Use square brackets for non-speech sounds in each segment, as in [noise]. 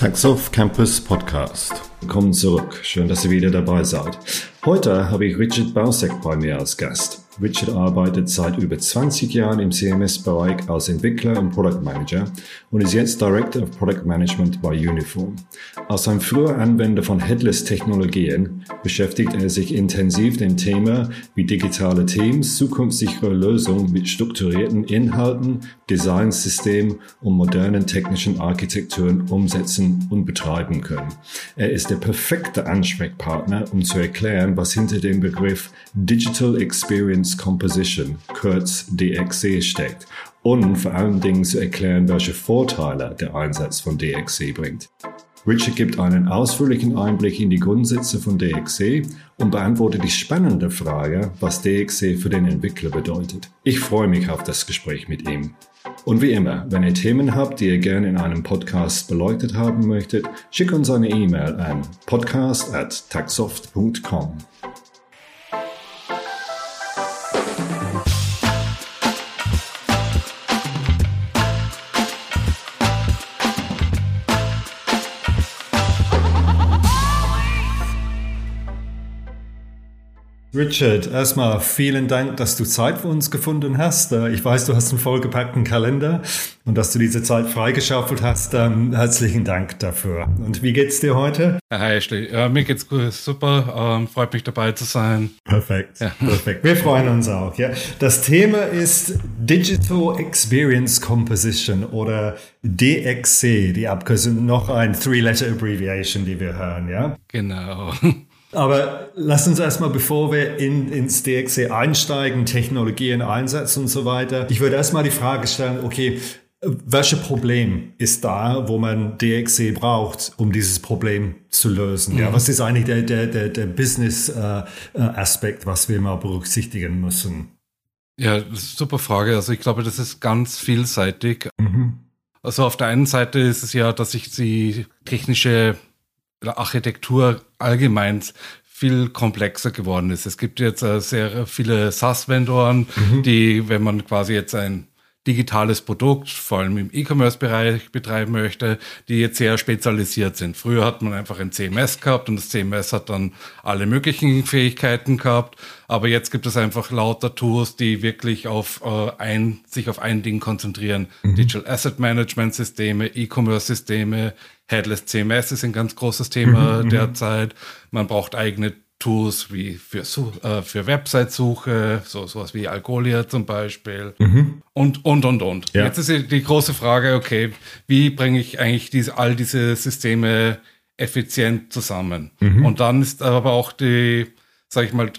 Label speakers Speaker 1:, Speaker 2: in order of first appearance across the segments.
Speaker 1: Taxoff Campus Podcast. Willkommen zurück. Schön, dass ihr wieder dabei seid. Heute habe ich Richard Bausek bei mir als Gast. Richard arbeitet seit über 20 Jahren im CMS-Bereich als Entwickler und Product Manager und ist jetzt Director of Product Management bei Uniform. Als ein früher Anwender von Headless-Technologien beschäftigt er sich intensiv dem Thema, wie digitale Teams zukunftssichere Lösungen mit strukturierten Inhalten, Designsystemen und modernen technischen Architekturen umsetzen und betreiben können. Er ist der perfekte Ansprechpartner, um zu erklären, was hinter dem Begriff Digital Experience Distance Composition, kurz DXC, steckt und vor allen Dingen zu erklären, welche Vorteile der Einsatz von DXC bringt. Richard gibt einen ausführlichen Einblick in die Grundsätze von DXC und beantwortet die spannende Frage, was DXC für den Entwickler bedeutet. Ich freue mich auf das Gespräch mit ihm. Und wie immer, wenn ihr Themen habt, die ihr gerne in einem Podcast beleuchtet haben möchtet, schickt uns eine E-Mail an podcast Richard, erstmal vielen Dank, dass du Zeit für uns gefunden hast. Äh, ich weiß, du hast einen vollgepackten Kalender und dass du diese Zeit freigeschaufelt hast. Ähm, herzlichen Dank dafür. Und wie geht's dir heute?
Speaker 2: Hi, Ashley. Ja, mir geht's gut, super. Ähm, freut mich dabei zu sein.
Speaker 1: Perfekt. Ja. Perfekt. [laughs] Wir freuen uns auch. Ja. Das Thema ist Digital Experience Composition oder DXC, die Abkürzung, noch ein Three-Letter Abbreviation, die wir hören. Ja.
Speaker 2: Genau. [laughs]
Speaker 1: Aber lass uns erstmal, bevor wir in, ins DXC einsteigen, Technologien einsetzen und so weiter, ich würde erstmal die Frage stellen, okay, welches Problem ist da, wo man DXC braucht, um dieses Problem zu lösen? Ja, mhm. was ist eigentlich der, der, der, der Business-Aspekt, äh, was wir mal berücksichtigen müssen?
Speaker 2: Ja, super Frage. Also ich glaube, das ist ganz vielseitig. Mhm. Also auf der einen Seite ist es ja, dass sich die technische Architektur allgemein viel komplexer geworden ist. Es gibt jetzt äh, sehr viele SaaS-Vendoren, mhm. die, wenn man quasi jetzt ein digitales Produkt, vor allem im E-Commerce-Bereich betreiben möchte, die jetzt sehr spezialisiert sind. Früher hat man einfach ein CMS gehabt und das CMS hat dann alle möglichen Fähigkeiten gehabt, aber jetzt gibt es einfach lauter Tools, die wirklich auf äh, ein, sich auf ein Ding konzentrieren. Mhm. Digital Asset Management Systeme, E-Commerce-Systeme, Headless CMS ist ein ganz großes Thema mhm, mhm, derzeit. Man braucht eigene Tools wie für, äh, für Website-Suche, so sowas wie Algolia zum Beispiel mhm. und, und, und, und. Ja. Jetzt ist die große Frage, okay, wie bringe ich eigentlich diese, all diese Systeme effizient zusammen? Mhm. Und dann ist aber auch die, sag ich mal,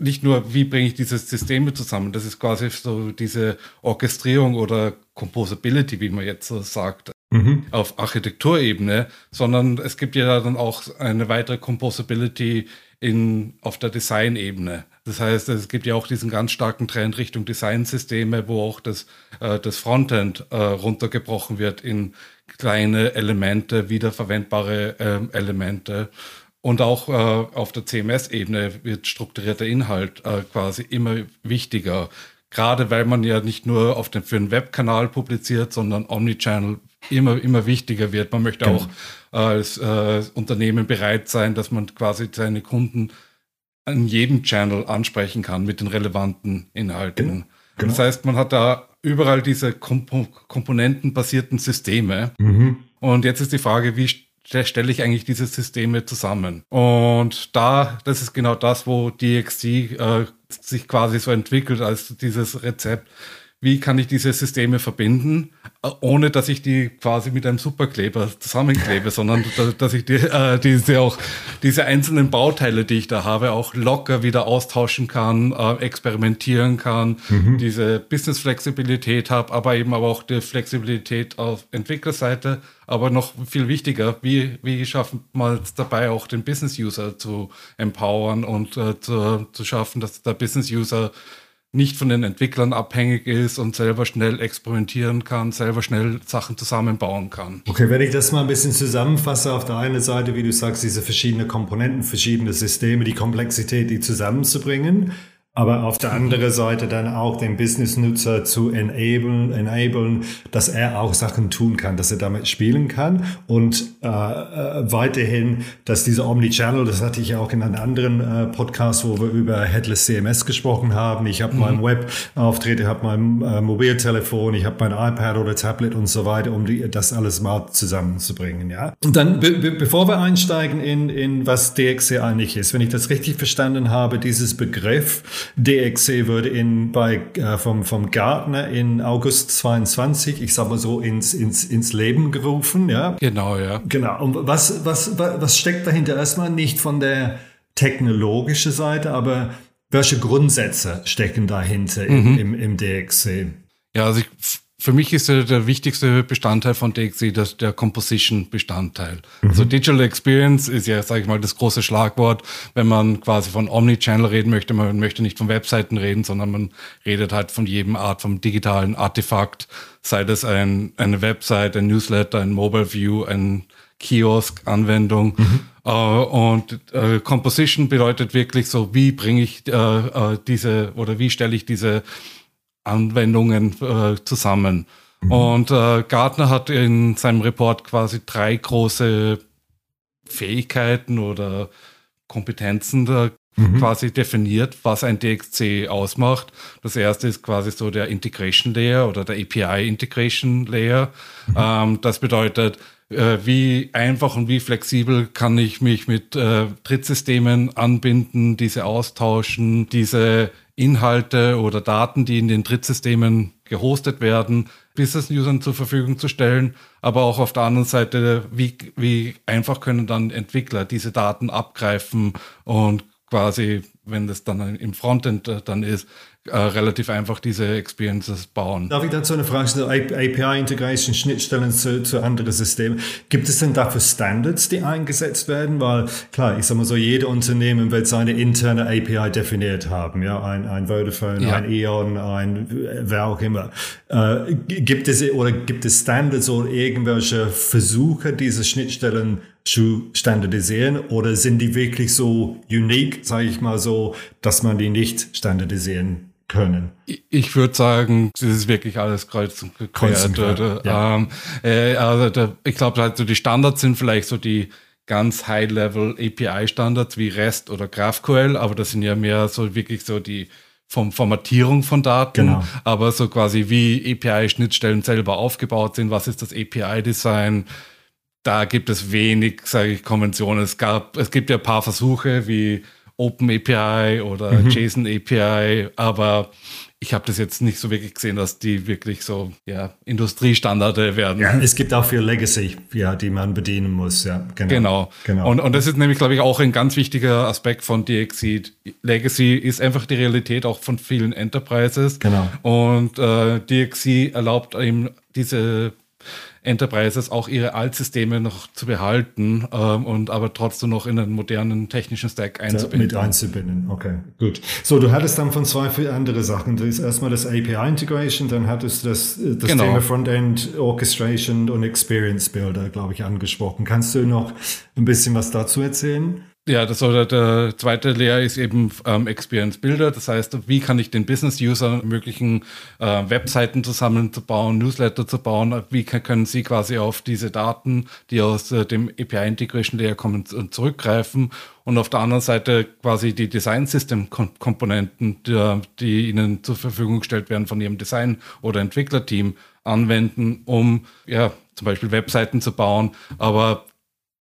Speaker 2: nicht nur, wie bringe ich diese Systeme zusammen, das ist quasi so diese Orchestrierung oder Composability, wie man jetzt so sagt, mhm. auf Architekturebene, sondern es gibt ja dann auch eine weitere Composability in, auf der Designebene. Das heißt, es gibt ja auch diesen ganz starken Trend Richtung Designsysteme, wo auch das, äh, das Frontend äh, runtergebrochen wird in kleine Elemente, wiederverwendbare äh, Elemente. Und auch äh, auf der CMS-Ebene wird strukturierter Inhalt äh, quasi immer wichtiger. Gerade weil man ja nicht nur auf den, für einen Webkanal publiziert, sondern Omnichannel immer, immer wichtiger wird. Man möchte genau. auch äh, als äh, Unternehmen bereit sein, dass man quasi seine Kunden an jedem Channel ansprechen kann mit den relevanten Inhalten. Genau. Genau. Das heißt, man hat da überall diese Komp komponentenbasierten Systeme. Mhm. Und jetzt ist die Frage, wie stelle ich eigentlich diese Systeme zusammen? Und da, das ist genau das, wo DXC äh, sich quasi so entwickelt als dieses Rezept. Wie kann ich diese Systeme verbinden, äh, ohne dass ich die quasi mit einem Superkleber zusammenklebe, sondern dass ich die, äh, diese auch diese einzelnen Bauteile, die ich da habe, auch locker wieder austauschen kann, äh, experimentieren kann, mhm. diese Business-Flexibilität habe, aber eben aber auch die Flexibilität auf Entwicklerseite. Aber noch viel wichtiger, wie, wie schaffen wir es dabei auch den Business-User zu empowern und äh, zu, zu schaffen, dass der Business-User nicht von den Entwicklern abhängig ist und selber schnell experimentieren kann, selber schnell Sachen zusammenbauen kann.
Speaker 1: Okay, wenn ich das mal ein bisschen zusammenfasse, auf der einen Seite, wie du sagst, diese verschiedenen Komponenten, verschiedene Systeme, die Komplexität, die zusammenzubringen. Aber auf der anderen Seite dann auch den Business-Nutzer zu enablen, enablen, dass er auch Sachen tun kann, dass er damit spielen kann und äh, äh, weiterhin, dass dieser Omnichannel, das hatte ich ja auch in einem anderen äh, Podcast, wo wir über Headless CMS gesprochen haben. Ich habe mhm. meinen Web-Auftritt, ich habe mein äh, Mobiltelefon, ich habe mein iPad oder Tablet und so weiter, um die, das alles mal zusammenzubringen. Ja. Und dann, be be bevor wir einsteigen in, in was DXC eigentlich ist, wenn ich das richtig verstanden habe, dieses Begriff DXC wurde in, bei, äh, vom, vom Gartner in August 22, ich sag mal so, ins, ins, ins Leben gerufen, ja.
Speaker 2: Genau, ja.
Speaker 1: Genau. Und was, was, was steckt dahinter? Erstmal nicht von der technologischen Seite, aber welche Grundsätze stecken dahinter mhm. im, im, im DXC?
Speaker 2: Ja, also ich für mich ist der, der wichtigste Bestandteil von DXC das, der Composition-Bestandteil. Mhm. Also Digital Experience ist ja, sage ich mal, das große Schlagwort, wenn man quasi von Omnichannel reden möchte. Man möchte nicht von Webseiten reden, sondern man redet halt von jedem Art vom digitalen Artefakt, sei das ein, eine Website, ein Newsletter, ein Mobile View, ein Kiosk-Anwendung. Mhm. Uh, und uh, Composition bedeutet wirklich so, wie bringe ich uh, diese oder wie stelle ich diese Anwendungen äh, zusammen. Mhm. Und äh, Gartner hat in seinem Report quasi drei große Fähigkeiten oder Kompetenzen da mhm. quasi definiert, was ein DXC ausmacht. Das erste ist quasi so der Integration Layer oder der API Integration Layer. Mhm. Ähm, das bedeutet, äh, wie einfach und wie flexibel kann ich mich mit äh, Drittsystemen anbinden, diese austauschen, diese Inhalte oder Daten, die in den Drittsystemen gehostet werden, Business-Usern zur Verfügung zu stellen. Aber auch auf der anderen Seite, wie, wie einfach können dann Entwickler diese Daten abgreifen und quasi, wenn das dann im Frontend äh, dann ist, äh, relativ einfach diese Experiences bauen.
Speaker 1: Darf ich dazu eine Frage stellen? API-Integration, Schnittstellen zu, zu anderen Systemen. Gibt es denn dafür Standards, die eingesetzt werden? Weil klar, ich sag mal so, jede Unternehmen wird seine interne API definiert haben. Ja, ein, ein Vodafone, ja. ein E.ON, ein wer auch immer. Äh, gibt es oder gibt es Standards oder irgendwelche Versuche, diese Schnittstellen zu standardisieren oder sind die wirklich so unique, sage ich mal so, dass man die nicht standardisieren können.
Speaker 2: Ich würde sagen, das ist wirklich alles kreuz und quer. Ja. Ähm, äh, also da, ich glaube, halt so die Standards sind vielleicht so die ganz High-Level API-Standards wie REST oder GraphQL, aber das sind ja mehr so wirklich so die vom Formatierung von Daten, genau. aber so quasi wie API-Schnittstellen selber aufgebaut sind, was ist das API-Design, da gibt es wenig, sage ich, Konventionen. Es gab, es gibt ja ein paar Versuche wie Open API oder mhm. JSON API, aber ich habe das jetzt nicht so wirklich gesehen, dass die wirklich so ja, Industriestandarde werden.
Speaker 1: Ja, es gibt auch viel Legacy, ja, die man bedienen muss. Ja,
Speaker 2: genau. Genau. genau. Und, und das ist nämlich, glaube ich, auch ein ganz wichtiger Aspekt von DXC. Legacy ist einfach die Realität auch von vielen Enterprises.
Speaker 1: Genau.
Speaker 2: Und äh, DXC erlaubt eben diese Enterprises auch ihre Altsysteme noch zu behalten ähm, und aber trotzdem noch in einen modernen technischen Stack einzubinden.
Speaker 1: Mit einzubinden, okay, gut. So, du hattest dann von zwei viele andere Sachen. Das ist erstmal das API Integration, dann hattest du das, äh, das genau. Thema Frontend Orchestration und Experience Builder, glaube ich, angesprochen. Kannst du noch ein bisschen was dazu erzählen?
Speaker 2: Ja, das oder der zweite Layer ist eben ähm, Experience Builder. Das heißt, wie kann ich den Business-User ermöglichen, äh, Webseiten zusammenzubauen, Newsletter zu bauen? Wie kann, können sie quasi auf diese Daten, die aus äh, dem API Integration Layer kommen, zurückgreifen? Und auf der anderen Seite quasi die Design System Komponenten, die, die ihnen zur Verfügung gestellt werden von ihrem Design- oder Entwicklerteam anwenden, um ja zum Beispiel Webseiten zu bauen. Aber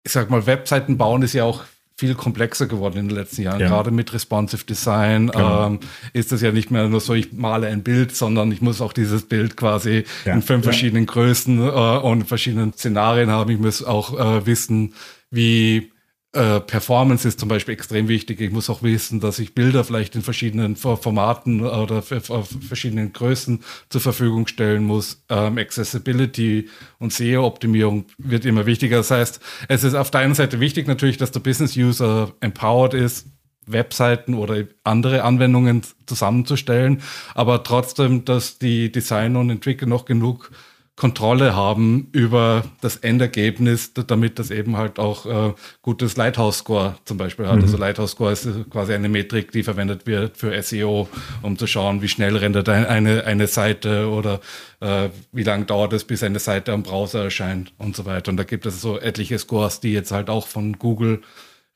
Speaker 2: ich sag mal, Webseiten bauen ist ja auch viel komplexer geworden in den letzten Jahren. Ja. Gerade mit Responsive Design genau. ähm, ist das ja nicht mehr nur so, ich male ein Bild, sondern ich muss auch dieses Bild quasi ja. in fünf ja. verschiedenen Größen äh, und verschiedenen Szenarien haben. Ich muss auch äh, wissen, wie äh, Performance ist zum Beispiel extrem wichtig. Ich muss auch wissen, dass ich Bilder vielleicht in verschiedenen Formaten oder verschiedenen Größen zur Verfügung stellen muss. Ähm, Accessibility und SEO-Optimierung wird immer wichtiger. Das heißt, es ist auf der einen Seite wichtig natürlich, dass der Business-User empowered ist, Webseiten oder andere Anwendungen zusammenzustellen, aber trotzdem, dass die Designer und Entwickler noch genug Kontrolle haben über das Endergebnis, damit das eben halt auch äh, gutes Lighthouse-Score zum Beispiel hat. Mhm. Also Lighthouse-Score ist quasi eine Metrik, die verwendet wird für SEO, um zu schauen, wie schnell rendert eine, eine Seite oder äh, wie lange dauert es, bis eine Seite am Browser erscheint und so weiter. Und da gibt es so etliche Scores, die jetzt halt auch von Google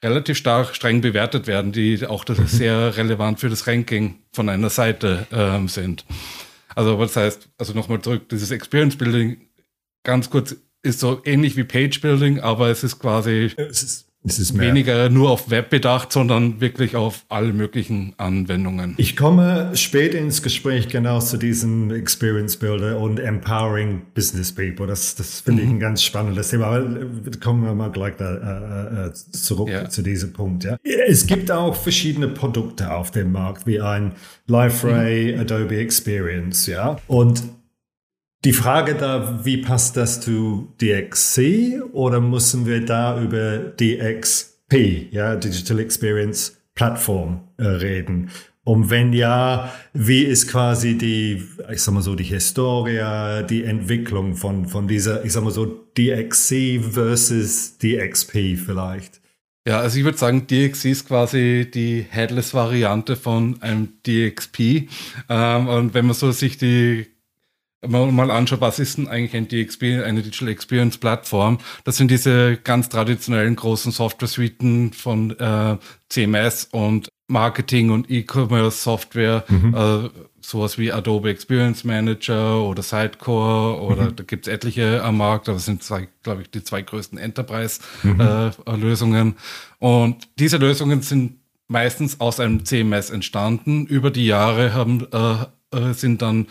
Speaker 2: relativ stark streng bewertet werden, die auch [laughs] sehr relevant für das Ranking von einer Seite äh, sind. Also was heißt, also nochmal zurück, dieses Experience Building, ganz kurz, ist so ähnlich wie Page Building, aber es ist quasi es ist, weniger nur auf Web bedacht, sondern wirklich auf alle möglichen Anwendungen.
Speaker 1: Ich komme spät ins Gespräch genau zu diesem Experience Builder und Empowering Business People. Das, das finde mhm. ich ein ganz spannendes Thema. Aber kommen wir mal gleich da, äh, äh, zurück ja. zu diesem Punkt. Ja. Es gibt auch verschiedene Produkte auf dem Markt, wie ein LiveRay, mhm. Adobe Experience, ja. Und die Frage da, wie passt das zu DXC oder müssen wir da über DXP, ja, Digital Experience Plattform äh, reden? Und wenn ja, wie ist quasi die, ich sag mal so, die Historie, die Entwicklung von, von dieser, ich sag mal so, DXC versus DXP vielleicht?
Speaker 2: Ja, also ich würde sagen, DXC ist quasi die Headless-Variante von einem DXP. Ähm, und wenn man so sich die man mal anschaut, was ist denn eigentlich ein DXP, eine Digital Experience Plattform? Das sind diese ganz traditionellen großen Software-Suiten von äh, CMS und Marketing und E-Commerce Software, mhm. äh, sowas wie Adobe Experience Manager oder Sidecore oder mhm. da gibt's etliche am Markt, aber das sind zwei, glaube ich, die zwei größten Enterprise-Lösungen. Mhm. Äh, und diese Lösungen sind meistens aus einem CMS entstanden. Über die Jahre haben, äh, äh sind dann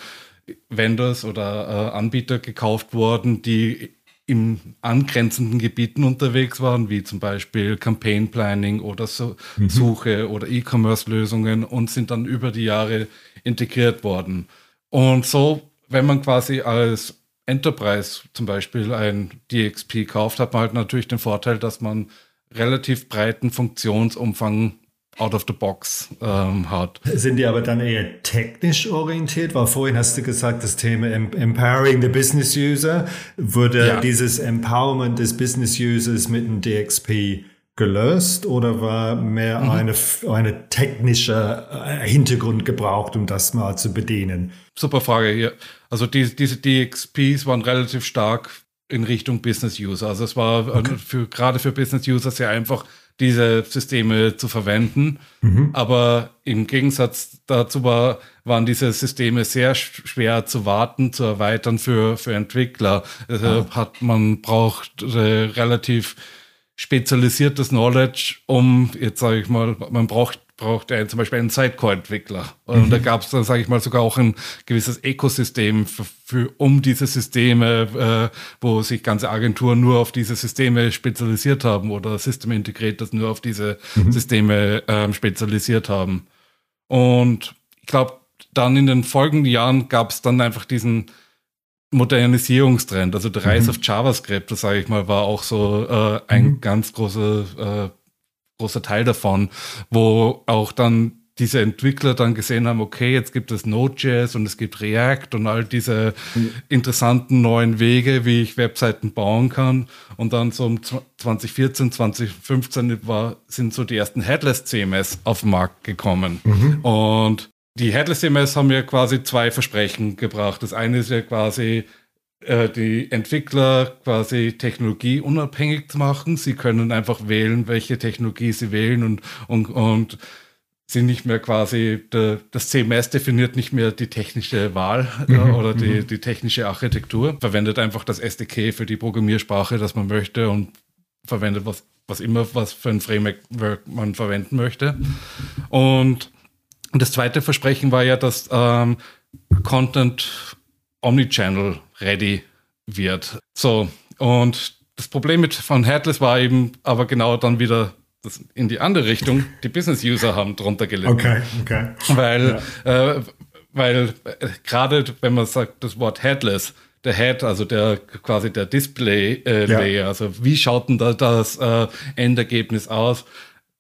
Speaker 2: Vendors oder äh, Anbieter gekauft worden, die in angrenzenden Gebieten unterwegs waren, wie zum Beispiel Campaign Planning oder so mhm. Suche oder E-Commerce-Lösungen und sind dann über die Jahre integriert worden. Und so, wenn man quasi als Enterprise zum Beispiel ein DXP kauft, hat man halt natürlich den Vorteil, dass man relativ breiten Funktionsumfang out of the box ähm, hat.
Speaker 1: Sind die aber dann eher technisch orientiert? Weil vorhin hast du gesagt, das Thema Empowering the Business User. Wurde ja. dieses Empowerment des Business Users mit dem DXP gelöst oder war mehr mhm. eine, eine technische äh, Hintergrund gebraucht, um das mal zu bedienen?
Speaker 2: Super Frage hier. Also die, diese DXPs waren relativ stark in Richtung Business User. Also es war äh, okay. für, gerade für Business User sehr einfach, diese Systeme zu verwenden. Mhm. Aber im Gegensatz dazu war, waren diese Systeme sehr schwer zu warten, zu erweitern für, für Entwickler. Also ah. hat, man braucht äh, relativ spezialisiertes Knowledge, um, jetzt sage ich mal, man braucht braucht er zum Beispiel einen Sidecore-Entwickler. Und mhm. da gab es dann, sage ich mal, sogar auch ein gewisses Ökosystem für, für um diese Systeme, äh, wo sich ganze Agenturen nur auf diese Systeme spezialisiert haben oder System Integrators nur auf diese mhm. Systeme äh, spezialisiert haben. Und ich glaube, dann in den folgenden Jahren gab es dann einfach diesen Modernisierungstrend, also der Rise mhm. of JavaScript, das sage ich mal, war auch so äh, ein mhm. ganz großer äh, großer Teil davon, wo auch dann diese Entwickler dann gesehen haben, okay, jetzt gibt es Node.js und es gibt React und all diese mhm. interessanten neuen Wege, wie ich Webseiten bauen kann. Und dann so um 2014, 2015 war, sind so die ersten Headless CMS auf den Markt gekommen. Mhm. Und die Headless CMS haben ja quasi zwei Versprechen gebracht. Das eine ist ja quasi, die Entwickler quasi technologieunabhängig zu machen. Sie können einfach wählen, welche Technologie sie wählen und, und, und sind nicht mehr quasi, der, das CMS definiert nicht mehr die technische Wahl äh, mhm, oder die, mhm. die technische Architektur, verwendet einfach das SDK für die Programmiersprache, das man möchte und verwendet was, was immer, was für ein Framework man verwenden möchte. Und das zweite Versprechen war ja, dass ähm, Content Omnichannel ready wird. So, und das Problem mit von Headless war eben aber genau dann wieder in die andere Richtung. Die Business-User haben drunter gelitten.
Speaker 1: Okay, okay.
Speaker 2: Weil, ja. äh, weil äh, gerade wenn man sagt, das Wort Headless, der Head, also der quasi der Display-Layer, äh, ja. also wie schaut denn da das äh, Endergebnis aus?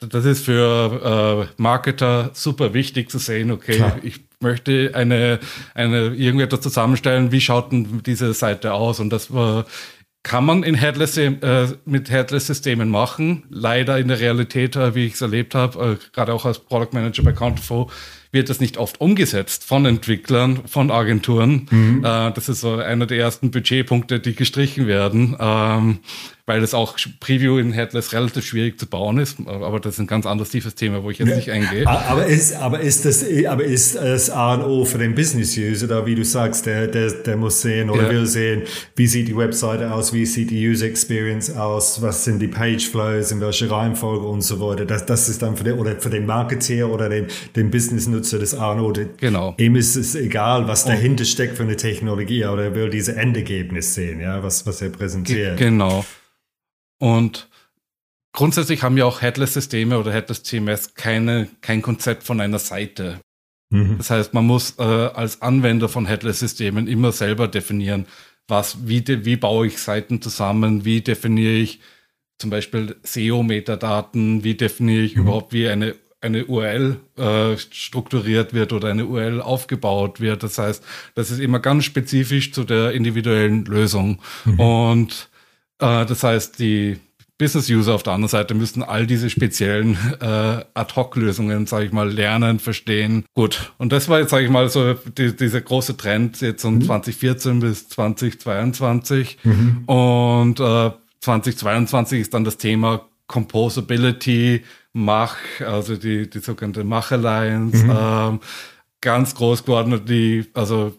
Speaker 2: Das ist für äh, Marketer super wichtig zu sehen, okay, Klar. ich möchte eine, eine irgendetwas zusammenstellen, wie schaut denn diese Seite aus? Und das war kann man in Headless, äh, mit Headless-Systemen machen. Leider in der Realität, äh, wie ich es erlebt habe, äh, gerade auch als Product Manager bei Counterflow, wird das nicht oft umgesetzt von Entwicklern, von Agenturen. Mhm. Äh, das ist so einer der ersten Budgetpunkte, die gestrichen werden. Ähm, weil das auch Preview in Headless relativ schwierig zu bauen ist. Aber das ist ein ganz anderes tiefes Thema, wo ich jetzt ja, nicht eingehe.
Speaker 1: Aber ist, aber ist das, aber ist das A und O für den Business-User, da wie du sagst, der, der, der muss sehen oder ja. will sehen, wie sieht die Webseite aus, wie sieht die User Experience aus, was sind die Page Flows, in welcher Reihenfolge und so weiter. Das, das ist dann für den, oder für den Marketeer oder den, den Business-Nutzer das A und O.
Speaker 2: Genau.
Speaker 1: Ihm ist es egal, was dahinter steckt für eine Technologie, aber er will diese Endergebnis sehen, ja, was, was er präsentiert.
Speaker 2: Genau. Und grundsätzlich haben ja auch Headless-Systeme oder Headless-CMS keine, kein Konzept von einer Seite. Mhm. Das heißt, man muss äh, als Anwender von Headless-Systemen immer selber definieren, was, wie, de, wie baue ich Seiten zusammen, wie definiere ich zum Beispiel SEO-Metadaten, wie definiere ich mhm. überhaupt, wie eine eine URL äh, strukturiert wird oder eine URL aufgebaut wird. Das heißt, das ist immer ganz spezifisch zu der individuellen Lösung. Mhm. Und das heißt, die Business-User auf der anderen Seite müssen all diese speziellen äh, Ad-Hoc-Lösungen, sage ich mal, lernen, verstehen. Gut, und das war jetzt, sage ich mal, so die, dieser große Trend jetzt um mhm. 2014 bis 2022. Mhm. Und äh, 2022 ist dann das Thema Composability, Mach, also die, die sogenannte Mach Alliance, mhm. ähm, ganz groß geworden, die, also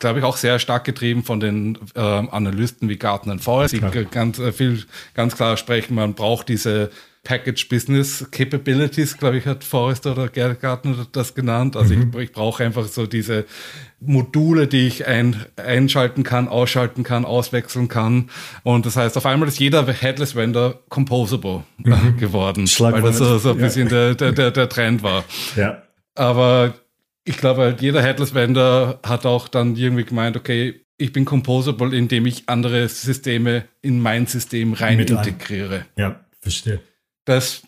Speaker 2: glaube ich, auch sehr stark getrieben von den äh, Analysten wie Gartner Forrest, die ganz äh, viel, ganz klar sprechen, man braucht diese Package Business Capabilities, glaube ich, hat Forrest oder Gartner das genannt. Also mhm. ich, ich brauche einfach so diese Module, die ich ein, einschalten kann, ausschalten kann, auswechseln kann. Und das heißt, auf einmal ist jeder Headless Vendor composable mhm. geworden, weil das so, so ein bisschen ja. der, der, der Trend war.
Speaker 1: Ja.
Speaker 2: Aber ich glaube, halt jeder Headless Vendor hat auch dann irgendwie gemeint, okay, ich bin composable, indem ich andere Systeme in mein System rein Mit integriere.
Speaker 1: Ja, verstehe.
Speaker 2: Das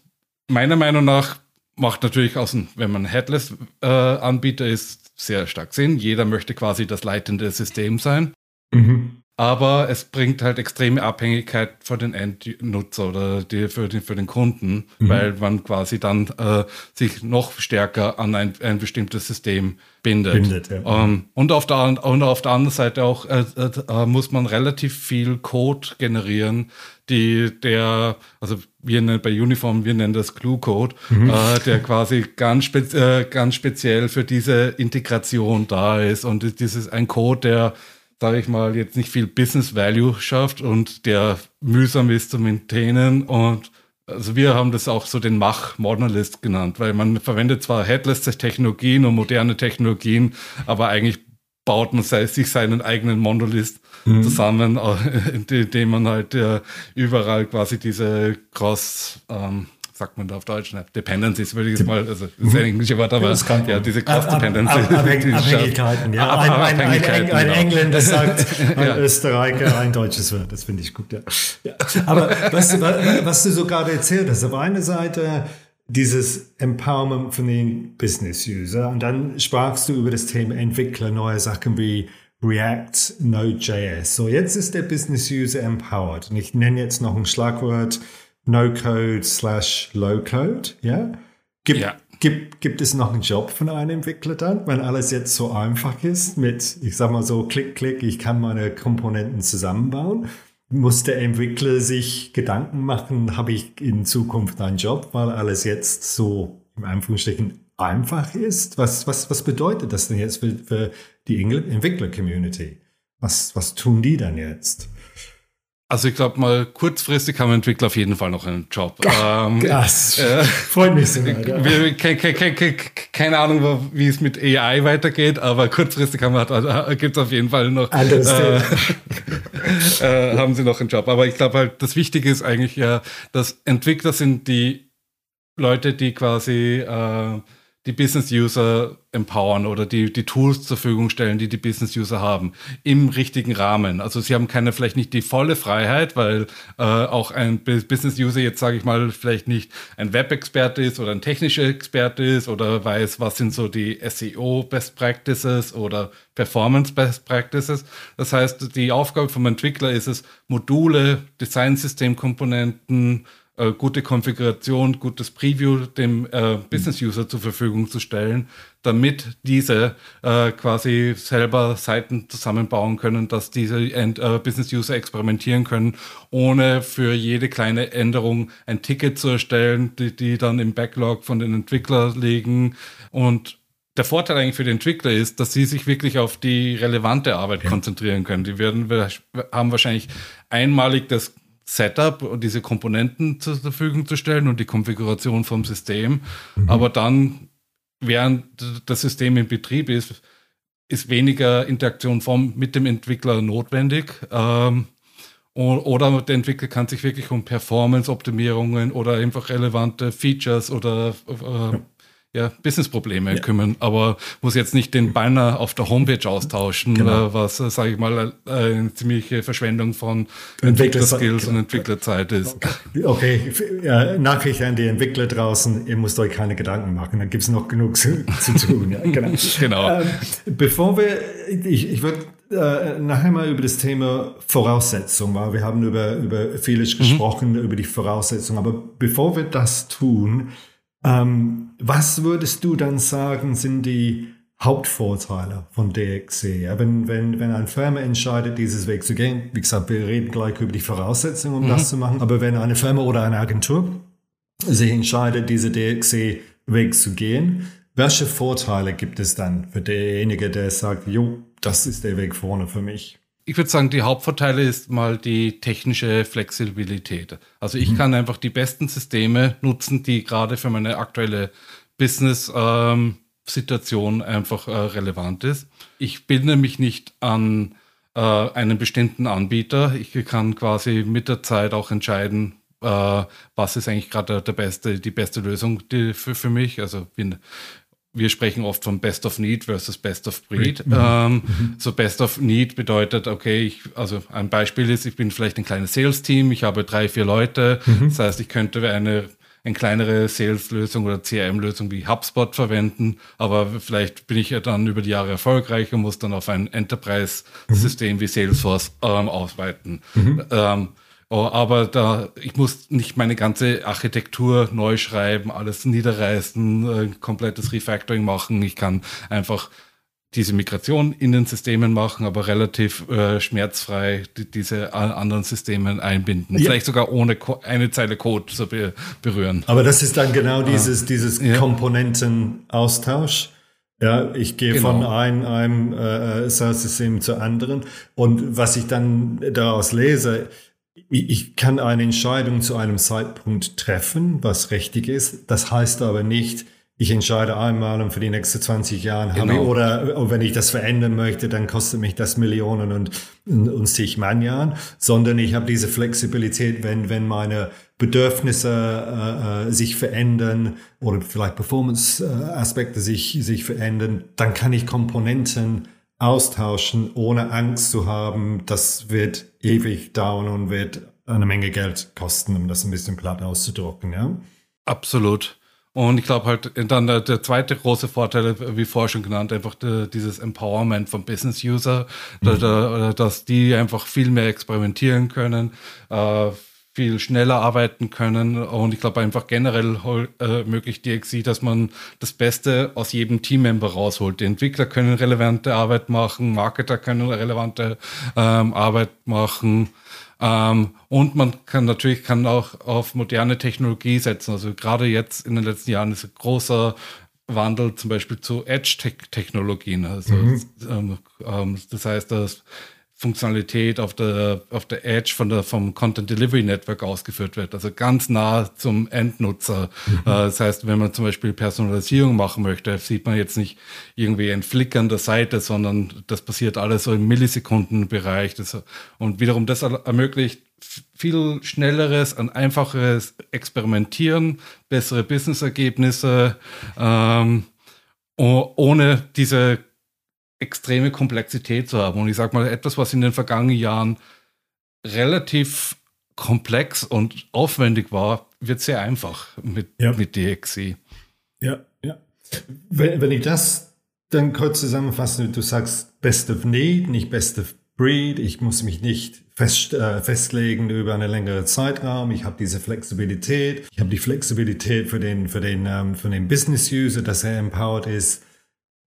Speaker 2: meiner Meinung nach macht natürlich aus, wenn man Headless-Anbieter äh, ist, sehr stark Sinn. Jeder möchte quasi das leitende System sein. Mhm. Aber es bringt halt extreme Abhängigkeit für den Endnutzer oder die, für, den, für den Kunden, mhm. weil man quasi dann äh, sich noch stärker an ein, ein bestimmtes System bindet. bindet ja. ähm, und, auf der, und auf der anderen Seite auch äh, äh, äh, muss man relativ viel Code generieren, die der, also wir nennen bei Uniform, wir nennen das Glue-Code, mhm. äh, der quasi ganz, spe äh, ganz speziell für diese Integration da ist. Und dieses ein Code, der sage ich mal, jetzt nicht viel Business Value schafft und der mühsam ist zu maintainen. Und also wir haben das auch so den Mach Modernist genannt, weil man verwendet zwar Headless Technologien und moderne Technologien, aber eigentlich baut man sich seinen eigenen Monolith mhm. zusammen, [laughs] indem man halt äh, überall quasi diese Cross ähm, sagt man da auf Deutsch, ne? Dependencies würde ich jetzt mal, also das ist ein englische Wort, aber ja, ja diese Cross-Dependencies.
Speaker 1: Abhängigkeiten, ja. Ein, ein, ein, ein, ein Engländer sagt, [laughs] ein ja. Österreicher ein deutsches Wort, das finde ich gut, ja. ja. Aber was, was du so gerade erzählt hast, auf einer Seite dieses Empowerment von den Business-User und dann sprachst du über das Thema Entwickler, neue Sachen wie React, Node.js. So, jetzt ist der Business-User empowered. Und ich nenne jetzt noch ein Schlagwort, No-Code slash Low-Code, ja? Gibt, ja. Gibt, gibt es noch einen Job von einem Entwickler dann, wenn alles jetzt so einfach ist mit, ich sag mal so, klick, klick, ich kann meine Komponenten zusammenbauen? Muss der Entwickler sich Gedanken machen, habe ich in Zukunft einen Job, weil alles jetzt so im Anführungsstrichen einfach ist? Was, was, was bedeutet das denn jetzt für, für die Entwickler-Community? Was, was tun die dann jetzt?
Speaker 2: Also ich glaube mal, kurzfristig haben Entwickler auf jeden Fall noch einen Job.
Speaker 1: Ähm, das äh, freut mich. Ja.
Speaker 2: Wir, ke, ke, ke, keine Ahnung, wie es mit AI weitergeht, aber kurzfristig haben wir, äh, gibt es auf jeden Fall noch, äh, [laughs] äh, haben sie noch einen Job. Aber ich glaube halt, das Wichtige ist eigentlich ja, dass Entwickler sind die Leute, die quasi äh, die Business-User empowern oder die, die Tools zur Verfügung stellen, die die Business-User haben, im richtigen Rahmen. Also sie haben keine, vielleicht nicht die volle Freiheit, weil äh, auch ein Business-User jetzt, sage ich mal, vielleicht nicht ein Web-Experte ist oder ein technischer Experte ist oder weiß, was sind so die SEO-Best Practices oder Performance-Best Practices. Das heißt, die Aufgabe vom Entwickler ist es, Module, Design-System-Komponenten, äh, gute Konfiguration, gutes Preview dem äh, Business-User zur Verfügung zu stellen, damit diese äh, quasi selber Seiten zusammenbauen können, dass diese äh, Business-User experimentieren können, ohne für jede kleine Änderung ein Ticket zu erstellen, die, die dann im Backlog von den Entwicklern liegen und der Vorteil eigentlich für die Entwickler ist, dass sie sich wirklich auf die relevante Arbeit ja. konzentrieren können. Die werden, haben wahrscheinlich einmalig das Setup und diese Komponenten zur Verfügung zu stellen und die Konfiguration vom System. Mhm. Aber dann, während das System in Betrieb ist, ist weniger Interaktion vom, mit dem Entwickler notwendig. Ähm, oder der Entwickler kann sich wirklich um Performance-Optimierungen oder einfach relevante Features oder äh, ja, Businessprobleme ja. kümmern, aber muss jetzt nicht den Banner auf der Homepage austauschen, genau. äh, was, äh, sage ich mal, äh, eine ziemliche Verschwendung von Entwicklerskills und Entwicklerzeit ist.
Speaker 1: Okay, ja, Nachricht an die Entwickler draußen, ihr müsst euch keine Gedanken machen, da gibt es noch genug zu, zu tun. Ja, genau. [laughs] genau. Ähm, bevor wir, ich, ich würde äh, nachher mal über das Thema Voraussetzung, weil wir haben über, über vieles mhm. gesprochen, über die Voraussetzung, aber bevor wir das tun, ähm, was würdest du dann sagen, sind die Hauptvorteile von DXC? Ja, wenn, wenn, wenn eine Firma entscheidet, dieses Weg zu gehen, wie gesagt, wir reden gleich über die Voraussetzungen, um mhm. das zu machen, aber wenn eine Firma oder eine Agentur sich entscheidet, diese DXC-Weg zu gehen, welche Vorteile gibt es dann für derjenige, der sagt, jo, das ist der Weg vorne für mich?
Speaker 2: Ich würde sagen, die Hauptvorteile ist mal die technische Flexibilität. Also ich mhm. kann einfach die besten Systeme nutzen, die gerade für meine aktuelle Business-Situation ähm, einfach äh, relevant ist. Ich binde mich nicht an äh, einen bestimmten Anbieter. Ich kann quasi mit der Zeit auch entscheiden, äh, was ist eigentlich gerade der, beste, die beste Lösung die, für, für mich. Also bin wir sprechen oft von Best of Need versus Best of Breed. Mhm. Ähm, mhm. So Best of Need bedeutet, okay, ich, also ein Beispiel ist, ich bin vielleicht ein kleines Sales-Team, ich habe drei, vier Leute. Mhm. Das heißt, ich könnte eine, eine kleinere Sales-Lösung oder CRM-Lösung wie HubSpot verwenden, aber vielleicht bin ich ja dann über die Jahre erfolgreich und muss dann auf ein Enterprise-System mhm. wie Salesforce ähm, ausweiten. Mhm. Ähm, aber da, ich muss nicht meine ganze Architektur neu schreiben, alles niederreißen, äh, komplettes Refactoring machen. Ich kann einfach diese Migration in den Systemen machen, aber relativ äh, schmerzfrei die, diese anderen Systeme einbinden. Ja. Vielleicht sogar ohne eine Zeile Code zu be berühren.
Speaker 1: Aber das ist dann genau dieses, dieses ja. Komponentenaustausch. Ja, ich gehe genau. von einem, einem äh, SaaS-System zu anderen. Und was ich dann daraus lese, ich kann eine Entscheidung zu einem Zeitpunkt treffen, was richtig ist. Das heißt aber nicht, ich entscheide einmal und für die nächsten 20 Jahre genau. habe ich, oder wenn ich das verändern möchte, dann kostet mich das Millionen und, und zig Jahren, sondern ich habe diese Flexibilität, wenn, wenn meine Bedürfnisse äh, äh, sich verändern oder vielleicht Performance-Aspekte sich, sich verändern, dann kann ich Komponenten austauschen, ohne Angst zu haben, das wird ewig dauern und wird eine Menge Geld kosten, um das ein bisschen platt auszudrucken, ja?
Speaker 2: Absolut. Und ich glaube halt, dann der, der, zweite große Vorteil, wie vorher schon genannt, einfach de, dieses Empowerment von Business-User, mhm. da, dass die einfach viel mehr experimentieren können, äh, viel schneller arbeiten können und ich glaube einfach generell äh, möglich DXC, dass man das Beste aus jedem Teammember rausholt. Die Entwickler können relevante Arbeit machen, Marketer können relevante ähm, Arbeit machen ähm, und man kann natürlich kann auch auf moderne Technologie setzen. Also gerade jetzt in den letzten Jahren ist ein großer Wandel zum Beispiel zu Edge-Technologien. Also mhm. ähm, ähm das heißt, dass Funktionalität auf der, auf der Edge von der, vom Content Delivery Network ausgeführt wird, also ganz nah zum Endnutzer. Mhm. Äh, das heißt, wenn man zum Beispiel Personalisierung machen möchte, sieht man jetzt nicht irgendwie ein Flickern der Seite, sondern das passiert alles so im Millisekundenbereich. Das, und wiederum das ermöglicht viel schnelleres, ein einfacheres Experimentieren, bessere Business-Ergebnisse. Ähm, ohne diese extreme Komplexität zu haben. Und ich sage mal, etwas, was in den vergangenen Jahren relativ komplex und aufwendig war, wird sehr einfach mit, ja. mit DXC.
Speaker 1: Ja, ja. Wenn, wenn ich das dann kurz zusammenfasse, du sagst Best of Need, nicht Best of Breed, ich muss mich nicht fest, äh, festlegen über eine längere Zeitraum, ich habe diese Flexibilität, ich habe die Flexibilität für den, für den, ähm, für den Business-User, dass er empowered ist.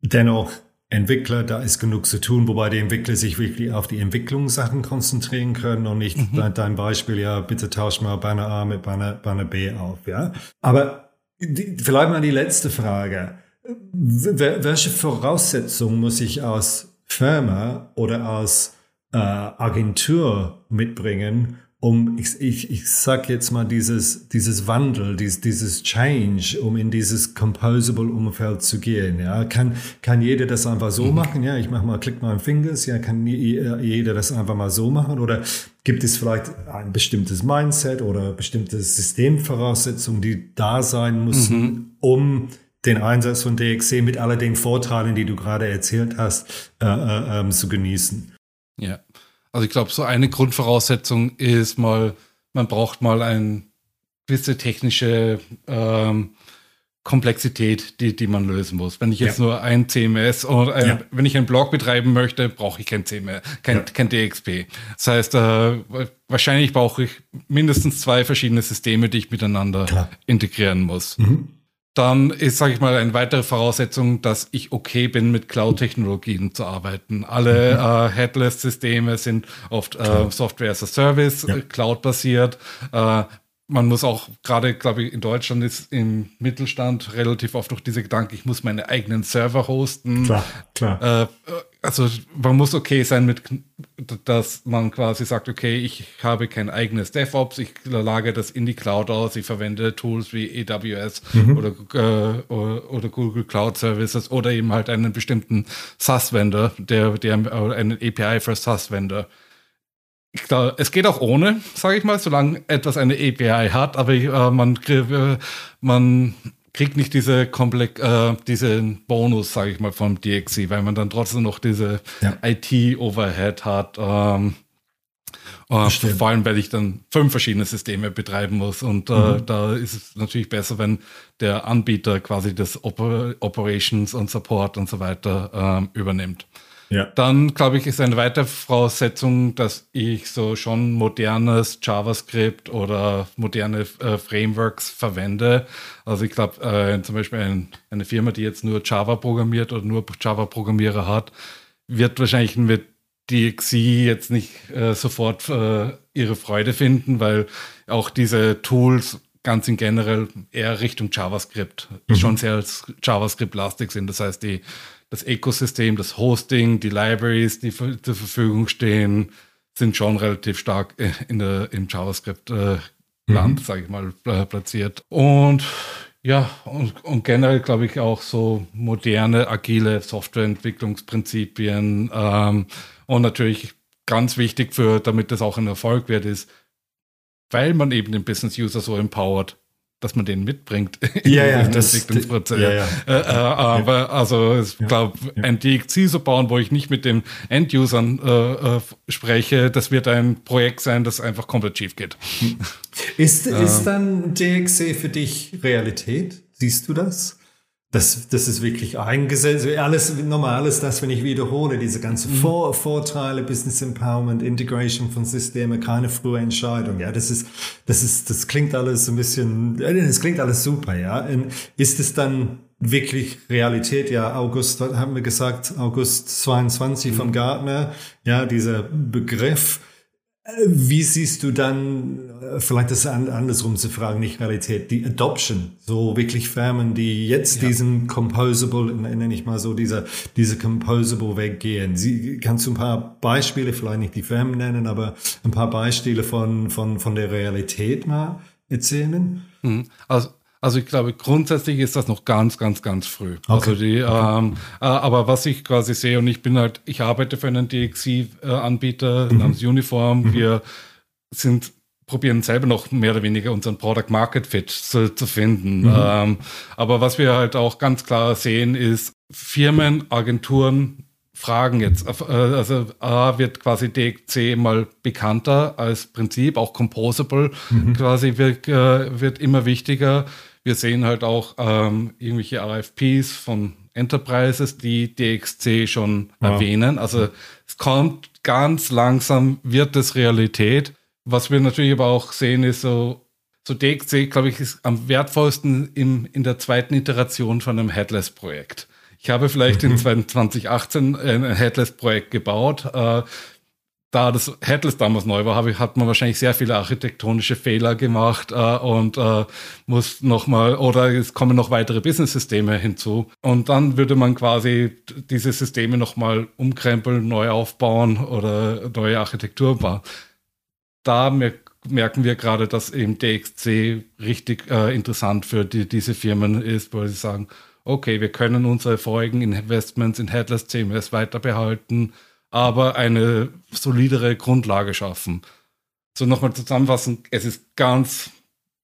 Speaker 1: Dennoch Entwickler, da ist genug zu tun, wobei die Entwickler sich wirklich auf die Entwicklungssachen konzentrieren können und nicht mhm. dein Beispiel, ja, bitte tausch mal Banner A mit Banner, Banner B auf, ja. Aber die, vielleicht mal die letzte Frage. Welche Voraussetzungen muss ich als Firma oder als äh, Agentur mitbringen, um, ich, ich, ich sag jetzt mal, dieses, dieses Wandel, dieses, dieses Change, um in dieses Composable-Umfeld zu gehen. Ja, kann, kann jeder das einfach so mhm. machen? Ja, ich mach mal, klick mal ein Fingers. Ja, kann jeder das einfach mal so machen? Oder gibt es vielleicht ein bestimmtes Mindset oder bestimmte Systemvoraussetzungen, die da sein müssen, mhm. um den Einsatz von DXC mit all den Vorteilen, die du gerade erzählt hast, äh, äh, ähm, zu genießen?
Speaker 2: Ja. Also ich glaube, so eine Grundvoraussetzung ist mal, man braucht mal eine gewisse technische ähm, Komplexität, die, die man lösen muss. Wenn ich jetzt ja. nur ein CMS oder äh, ja. wenn ich einen Blog betreiben möchte, brauche ich kein CMS, kein, ja. kein DXP. Das heißt, äh, wahrscheinlich brauche ich mindestens zwei verschiedene Systeme, die ich miteinander Klar. integrieren muss. Mhm. Dann ist, sage ich mal, eine weitere Voraussetzung, dass ich okay bin, mit Cloud-Technologien zu arbeiten. Alle mhm. äh, Headless-Systeme sind oft äh, Software as a Service, ja. Cloud-basiert. Äh, man muss auch gerade, glaube ich, in Deutschland ist im Mittelstand relativ oft durch diese Gedanken, ich muss meine eigenen Server hosten.
Speaker 1: Klar, klar.
Speaker 2: Äh, also man muss okay sein mit, dass man quasi sagt, okay, ich habe kein eigenes DevOps, ich lage das in die Cloud aus, ich verwende Tools wie AWS mhm. oder, äh, oder, Google Cloud Services oder eben halt einen bestimmten SaaS-Vendor, der, der einen API für SaaS-Vendor Klar, es geht auch ohne, sage ich mal, solange etwas eine API hat, aber äh, man, äh, man kriegt nicht diese Komplex, äh, diesen Bonus, sage ich mal, vom DXC, weil man dann trotzdem noch diese ja. IT-Overhead hat. Ähm, äh, vor allem, weil ich dann fünf verschiedene Systeme betreiben muss. Und äh, mhm. da ist es natürlich besser, wenn der Anbieter quasi das Oper Operations und Support und so weiter äh, übernimmt. Ja. Dann, glaube ich, ist eine weitere Voraussetzung, dass ich so schon modernes JavaScript oder moderne äh, Frameworks verwende. Also ich glaube, äh, zum Beispiel ein, eine Firma, die jetzt nur Java programmiert oder nur Java-Programmierer hat, wird wahrscheinlich mit DXC jetzt nicht äh, sofort äh, ihre Freude finden, weil auch diese Tools ganz in generell eher Richtung JavaScript mhm. schon sehr JavaScript-lastig sind. Das heißt, die das Ökosystem, das Hosting, die Libraries, die zur Verfügung stehen, sind schon relativ stark in der, im JavaScript-Land, äh, mhm. sage ich mal, platziert. Und ja, und, und generell glaube ich auch so moderne, agile Softwareentwicklungsprinzipien ähm, und natürlich ganz wichtig für, damit das auch ein Erfolg wird, ist, weil man eben den Business User so empowert, dass man den mitbringt [laughs]
Speaker 1: ja, ja, das, Entwicklungsprozess. Ja, ja.
Speaker 2: Äh, äh, aber also ich glaube, ein DXC zu bauen, wo ich nicht mit den End-Usern äh, äh, spreche, das wird ein Projekt sein, das einfach komplett schief geht.
Speaker 1: Ist, ist dann DXC für dich Realität? Siehst du das? Das, das ist wirklich eingesetzt. Alles, normales, das, wenn ich wiederhole, diese ganzen mhm. Vor Vorteile, Business Empowerment, Integration von Systemen, keine frühe Entscheidung. Ja, das ist, das ist, das klingt alles ein bisschen, das klingt alles super, ja. Ist es dann wirklich Realität? Ja, August, haben wir gesagt, August 22 mhm. vom Gartner, ja, dieser Begriff. Wie siehst du dann, äh, vielleicht das andersrum zu fragen, nicht Realität, die Adoption, so wirklich Firmen, die jetzt ja. diesen Composable, nenne ich mal so, diese, diese Composable weggehen. Sie, kannst du ein paar Beispiele, vielleicht nicht die Firmen nennen, aber ein paar Beispiele von, von, von der Realität mal erzählen?
Speaker 2: Mhm. Also, also ich glaube, grundsätzlich ist das noch ganz, ganz, ganz früh. Okay. Also die, okay. ähm, äh, aber was ich quasi sehe, und ich bin halt, ich arbeite für einen DXC-Anbieter mhm. namens Uniform. Mhm. Wir sind probieren selber noch mehr oder weniger unseren Product Market Fit zu, zu finden. Mhm. Ähm, aber was wir halt auch ganz klar sehen, ist Firmen, Agenturen fragen jetzt. Äh, also A wird quasi DXC mal bekannter als Prinzip, auch Composable mhm. quasi wird, äh, wird immer wichtiger. Wir sehen halt auch ähm, irgendwelche RFPs von Enterprises, die DXC schon wow. erwähnen. Also es kommt ganz langsam, wird es Realität. Was wir natürlich aber auch sehen, ist so, so DXC, glaube ich, ist am wertvollsten im, in der zweiten Iteration von einem Headless-Projekt. Ich habe vielleicht mhm. in 2018 ein Headless-Projekt gebaut. Äh, da das Headless damals neu war, habe, hat man wahrscheinlich sehr viele architektonische Fehler gemacht äh, und äh, muss nochmal, oder es kommen noch weitere Business-Systeme hinzu. Und dann würde man quasi diese Systeme nochmal umkrempeln, neu aufbauen oder neue Architektur bauen da merken wir gerade, dass eben DXC richtig äh, interessant für die, diese Firmen ist, weil sie sagen, okay, wir können unsere vorigen Investments in Headless CMS weiter behalten, aber eine solidere Grundlage schaffen. So nochmal zusammenfassen, es ist ganz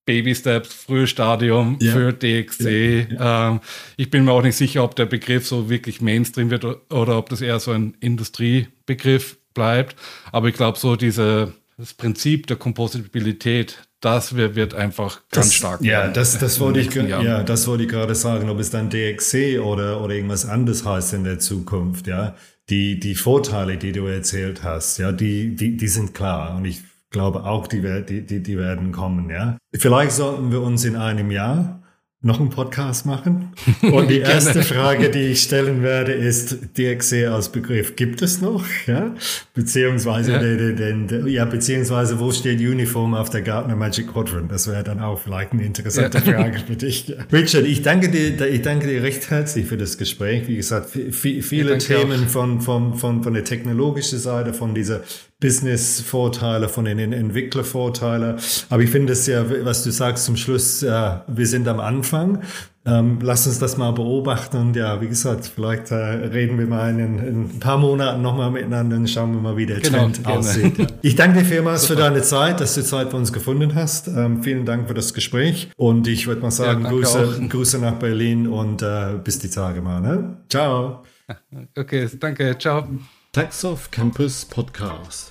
Speaker 2: Baby Steps, frühes Stadium ja. für DXC. Ja. Ähm, ich bin mir auch nicht sicher, ob der Begriff so wirklich Mainstream wird oder ob das eher so ein Industriebegriff bleibt. Aber ich glaube, so diese das Prinzip der Kompositabilität, das wird, wird einfach ganz
Speaker 1: das,
Speaker 2: stark.
Speaker 1: Ja, das, das wollte ich, ja, das wollte ich gerade sagen, ob es dann DXC oder, oder irgendwas anderes heißt in der Zukunft, ja. Die, die Vorteile, die du erzählt hast, ja, die, die, die sind klar. Und ich glaube auch, die, die, die, werden kommen, ja. Vielleicht sollten wir uns in einem Jahr noch einen Podcast machen. [laughs] Und die erste Frage, die ich stellen werde, ist DXC als Begriff gibt es noch? Ja, beziehungsweise, ja. Den, den, den, ja, beziehungsweise wo steht Uniform auf der Gartner Magic Quadrant? Das wäre dann auch vielleicht eine interessante ja. Frage für dich. [laughs] Richard, ich danke dir, ich danke dir recht herzlich für das Gespräch. Wie gesagt, viele Themen von, von, von, von der technologischen Seite, von dieser Business-Vorteile, von den Entwicklervorteile. Aber ich finde es ja, was du sagst zum Schluss, ja, wir sind am Anfang. Ähm, lass uns das mal beobachten und ja, wie gesagt, vielleicht äh, reden wir mal in, in ein paar Monaten nochmal miteinander und schauen wir mal, wie der genau, Trend gerne. aussieht. Ja. Ich danke dir vielmals Super. für deine Zeit, dass du Zeit für uns gefunden hast. Ähm, vielen Dank für das Gespräch und ich würde mal sagen, ja, Grüße, Grüße nach Berlin und äh, bis die Tage mal. Ne? Ciao. [laughs]
Speaker 2: Okay, danke, ciao.
Speaker 1: Taxoff Campus Podcast,